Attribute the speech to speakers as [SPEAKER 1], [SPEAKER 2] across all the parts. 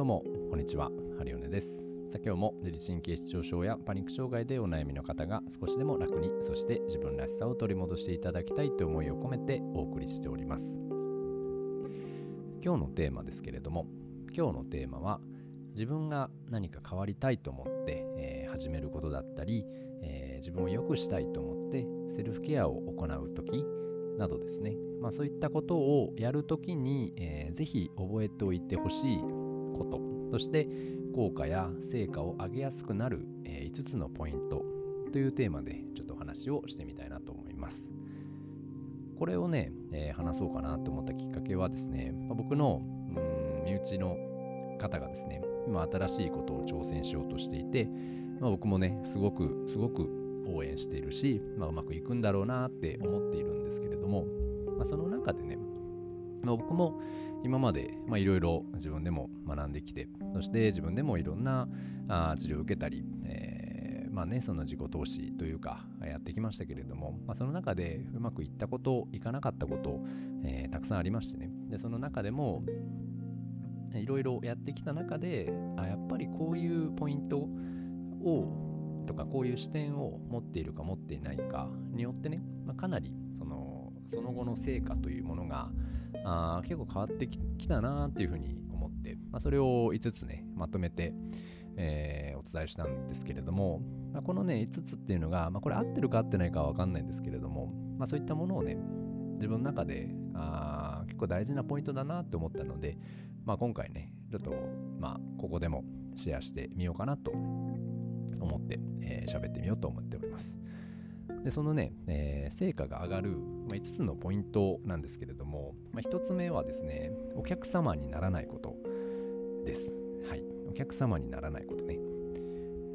[SPEAKER 1] どうも、こんにちは。ハリオネです。さあ今日も自律神経失調症やパニック障害でお悩みの方が少しでも楽に、そして自分らしさを取り戻していただきたいという思いを込めてお送りしております。今日のテーマですけれども、今日のテーマは、自分が何か変わりたいと思って、えー、始めることだったり、えー、自分を良くしたいと思ってセルフケアを行う時などですね、まあ、そういったことをやるときに、えー、ぜひ覚えておいてほしいこと。そして効果や成果を上げやすくなる、え、5つのポイントというテーマでちょっとお話をしてみたいなと思います。これをね、えー、話そうかなと思ったきっかけはですね、ま、僕のうん身内の方がですね今新しいことを挑戦しようとしていて、まあ、僕もねすごくすごく応援しているし、まあ、うまくいくんだろうなって思っているんですけれども、まあ、その中でね、まあ、僕も今までいろいろ自分でも学んできてそして自分でもいろんなあ治療を受けたり、えー、まあねその自己投資というかやってきましたけれども、まあ、その中でうまくいったこといかなかったこと、えー、たくさんありましてね。でその中でもいろいろやってきた中であやっぱりこういうポイントをとかこういう視点を持っているか持っていないかによってね、まあ、かなりその後の成果というものがあ結構変わってきたなっていうふうに思って、まあ、それを5つねまとめて、えー、お伝えしたんですけれども、まあ、このね5つっていうのが、まあ、これ合ってるか合ってないかは分かんないんですけれども、まあ、そういったものをね自分の中であ結構大事なポイントだなって思ったので、まあ、今回ねちょっとまあここでもシェアしてみようかなと思って喋、えー、ってみようと思っております。でそのね、えー、成果が上がる、まあ、5つのポイントなんですけれども、まあ、1つ目はですねお客様にならないことです。はい。お客様にならないことね。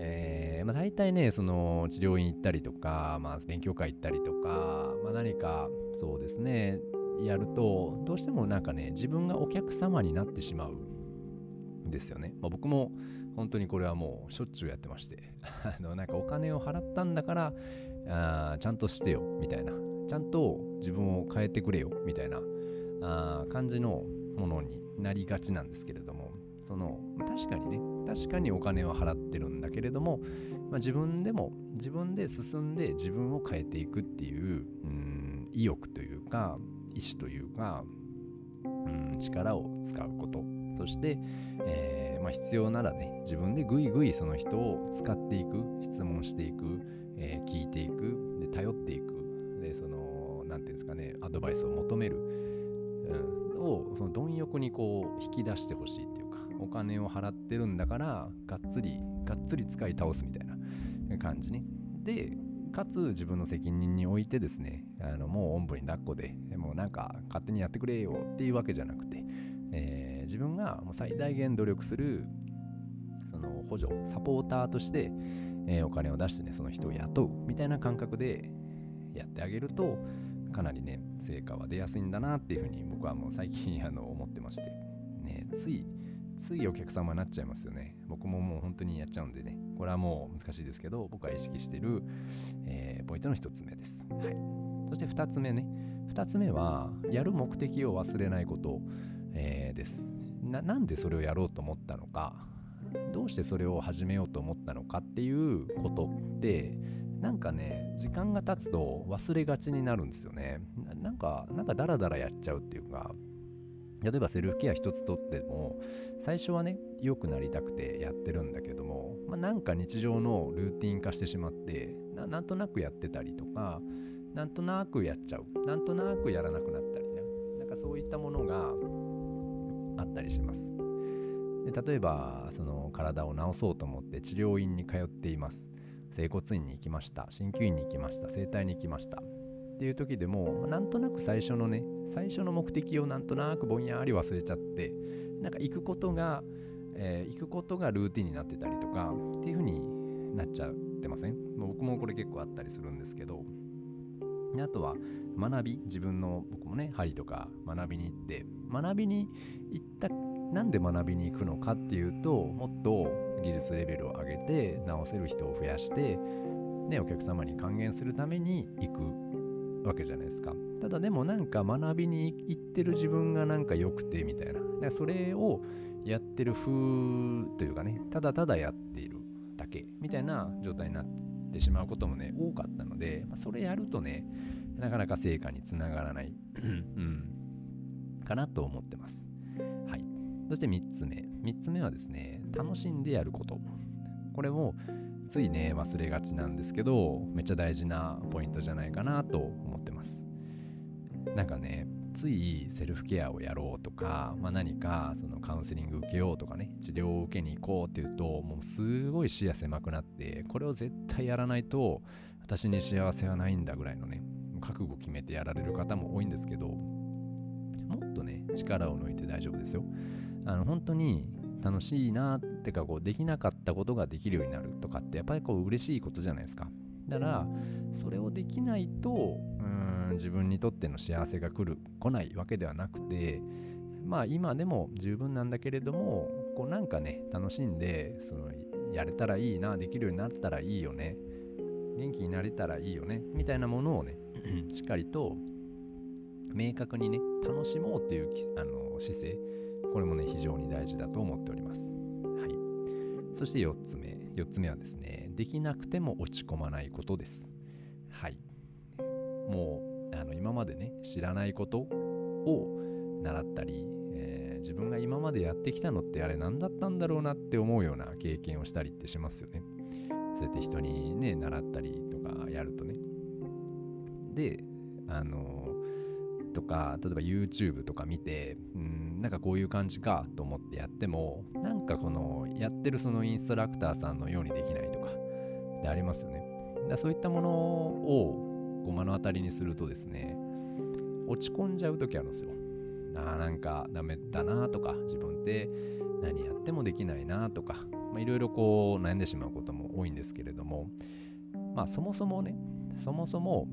[SPEAKER 1] えー、まあ、大体ねその治療院行ったりとか、まあ、勉強会行ったりとか、まあ、何かそうですねやるとどうしてもなんかね自分がお客様になってしまうんですよね、まあ、僕も本当にこれはもうしょっちゅうやってまして。あのなんかお金を払ったんだからあちゃんとしてよみたいな。ちゃんと自分を変えてくれよみたいな。あ感じのものになりがちなんですけれども。その確かにね確かにお金を払ってるんだけれども、まあ、自分でも自分で進んで自分を変えていくっていううん意欲というか意志というかうん力を使うこと。そして、えーまあ、必要ならね自分でぐいぐいその人を使っていく質問していくえー、聞いていくで頼っていくでその何て言うんですかねアドバイスを求める、うん、をその貪欲にこう引き出してほしいっていうかお金を払ってるんだからがっつりがっつり使い倒すみたいな感じね。でかつ自分の責任においてですねあのもうおんぶに抱っこでもうなんか勝手にやってくれよっていうわけじゃなくて、えー、自分がもう最大限努力するその補助サポーターとしてえー、お金を出してね、その人を雇うみたいな感覚でやってあげると、かなりね、成果は出やすいんだなっていうふうに僕はもう最近 あの思ってまして、ね、つい、ついお客様になっちゃいますよね。僕ももう本当にやっちゃうんでね、これはもう難しいですけど、僕は意識してる、えー、ポイントの1つ目です。はい。そして2つ目ね。2つ目は、やる目的を忘れないこと、えー、です。なんでそれをやろうと思ったのか、どうしてそれを始めようと思ったのかっていうことってなんかね時間が経つと忘れがちになるんですよね。なんかなんかダラダラやっちゃうっていうか例えばセルフケア一つとっても最初はね良くなりたくてやってるんだけども、まあ、なんか日常のルーティン化してしまってなんとなくやってたりとかなんとなくやっちゃうなんとなくやらなくなったりね。なんかそういったものがあったりします。で例えばその体を治そうと思って治療院に通っています。整骨院に行きました。鍼灸院に行きました。整体に行きました。っていう時でもなんとなく最初のね最初の目的をなんとなくぼんやり忘れちゃってなんか行くことが、えー、行くことがルーティンになってたりとかっていう風になっちゃってません？僕もこれ結構あったりするんですけど。であとは学び自分の僕もね針とか学びに行って学びに行ったなんで学びに行くのかっていうともっと技術レベルを上げて直せる人を増やして、ね、お客様に還元するために行くわけじゃないですか。ただでもなんか学びに行ってる自分がなんか良くてみたいな。それをやってる風というかねただただやっているだけみたいな状態になってしまうこともね多かったので、それやるとねなかなか成果につながらないうんかなと思ってます。はい。そして3つ目。3つ目はですね楽しんでやること。これもついね忘れがちなんですけどめっちゃ大事なポイントじゃないかなと思ってます。なんかねついセルフケアをやろうとか、まあ、何かそのカウンセリング受けようとかね治療を受けに行こうっていうともうすごい視野狭くなってこれを絶対やらないと私に幸せはないんだぐらいのね覚悟決めてやられる方も多いんですけどもっとね力を抜いて大丈夫ですよ。あの本当に楽しいなってかこうできなかったことができるようになるとかってやっぱりこう嬉しいことじゃないですか。だからそれをできないとうん自分にとっての幸せが来る来ないわけではなくてまあ今でも十分なんだけれどもこうなんかね楽しんでそのやれたらいいなできるようになったらいいよね元気になれたらいいよねみたいなものをね しっかりと明確にね楽しもうっていうあの姿勢これもね非常に大事だと思っております。はい。そして4つ目。4つ目はですねできなくても落ち込まないことです。はい。もうあの今までね知らないことを習ったり、えー、自分が今までやってきたのってあれ何だったんだろうなって思うような経験をしたりってしますよね。そうやって人にね習ったりとかやるとね。であのとか例えば YouTube とか見てうんなんかこういう感じかと思ってやってもなんかこのやってるそのインストラクターさんのようにできないとかでありますよね。だそういったものをご目の当たりにするとですね落ち込んじゃう時あるんですよ。あなんかダメだなとか自分って何やってもできないなとかいろいろこう悩んでしまうことも多いんですけれどもまあそもそもねそもそも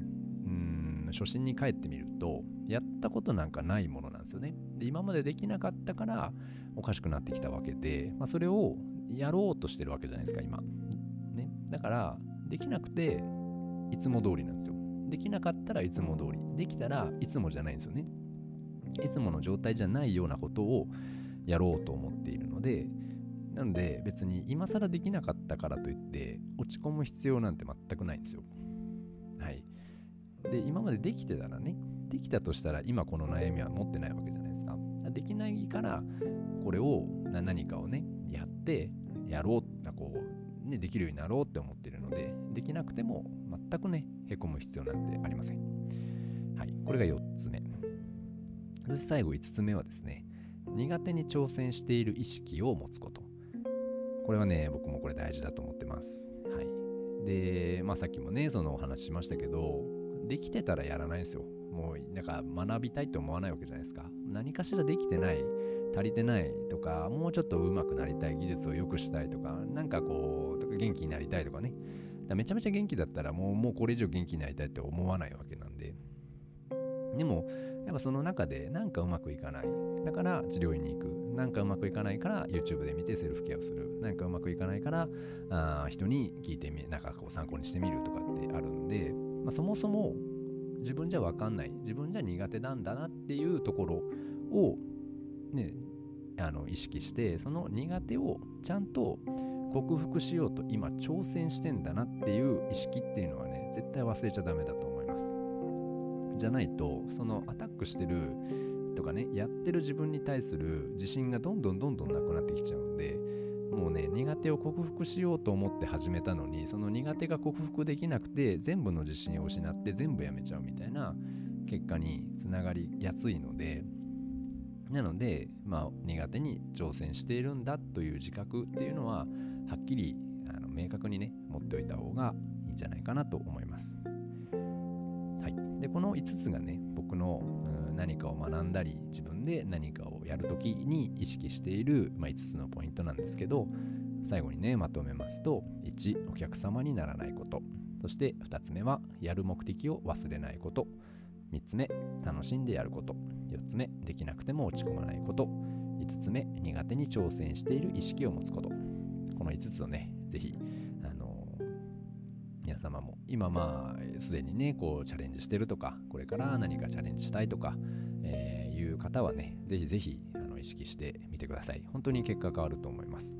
[SPEAKER 1] 初心に帰ってみるとやったことなんかないものなんですよね。で今までできなかったからおかしくなってきたわけで、まあ、それをやろうとしてるわけじゃないですか今。ね。だからできなくていつも通りなんですよ。できなかったらいつも通り。できたらいつもじゃないんですよね。いつもの状態じゃないようなことをやろうと思っているのでなので別に今更できなかったからといって落ち込む必要なんて全くないんですよ。はい。で今までできてたらねできたとしたら今この悩みは持ってないわけじゃないですか。できないからこれを何かをねやってやろうこう、ね、できるようになろうって思ってるのでできなくても全くねへこむ必要なんてありません。はいこれが4つ目。そして最後5つ目はですね苦手に挑戦している意識を持つこと。これはね僕もこれ大事だと思ってます。はい。でまあさっきもねそのお話しましたけどできてたらやらないんですよ。もうなんか学びたいって思わないわけじゃないですか。何かしらできてない足りてないとかもうちょっと上手くなりたい技術を良くしたいとかなんかこう元気になりたいとかね。めちゃめちゃ元気だったらもうもうこれ以上元気になりたいって思わないわけなんで。でもやっぱその中でなんかうまくいかない。だから治療院に行く。なんかうまくいかないから YouTube で見てセルフケアをする。なんかうまくいかないからあ人に聞いてみなんかこう参考にしてみるとかってあるんで、まあ、そもそも自分じゃ分かんない自分じゃ苦手なんだなっていうところをねあの意識してその苦手をちゃんと克服しようと今挑戦してんだなっていう意識っていうのはね絶対忘れちゃダメだと思います。じゃないとそのアタックしてるとかねやってる自分に対する自信がどんどんどんどんなくなってきちゃうんでもうね苦手を克服しようと思って始めたのにその苦手が克服できなくて全部の自信を失って全部やめちゃうみたいな結果につながりやすいのでなので、まあ、苦手に挑戦しているんだという自覚っていうのははっきりあの明確にね持っておいた方がいいんじゃないかなと思います。はい、でこの5つがね僕の何かを学んだり自分で何かをやるときに意識している、まあ、5つのポイントなんですけど最後にねまとめますと1お客様にならないこと。そして2つ目はやる目的を忘れないこと。3つ目楽しんでやること。4つ目できなくても落ち込まないこと。5つ目苦手に挑戦している意識を持つこと。この5つをねぜひあの皆様も今まあすでにねこうチャレンジしてるとかこれから何かチャレンジしたいとか、えー、いう方はねぜひぜひあの意識してみてください。本当に結果変わると思います。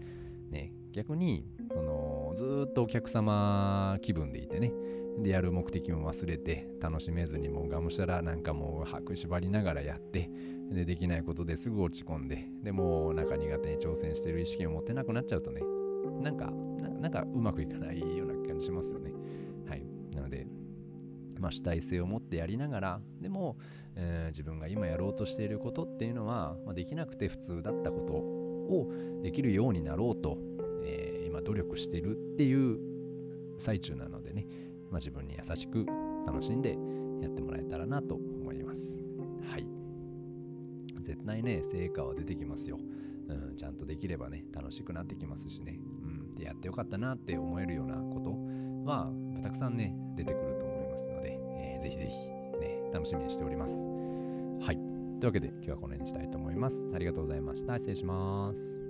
[SPEAKER 1] ね、逆にそのずっとお客様気分でいてねでやる目的も忘れて楽しめずにもうがむしゃらなんかもう拍縛りながらやってでできないことですぐ落ち込んででもなんか苦手に挑戦してる意識を持ってなくなっちゃうとねなんかなんかうまくいかないよ感じしますよねはいなのでまあ、主体性を持ってやりながらでも、えー、自分が今やろうとしていることっていうのは、まあ、できなくて普通だったことをできるようになろうと、えー、今努力してるっていう最中なのでね、まあ、自分に優しく楽しんでやってもらえたらなと思います。はい。絶対ね、成果は出てきますよ。うん、ちゃんとできればね、楽しくなってきますしね。で、やってよかったなって思えるようなことは、たくさんね、出てくると思いますので、えー、ぜひぜひ、ね、楽しみにしております。はい。というわけで、今日はこの辺にしたいと思います。ありがとうございました。失礼します。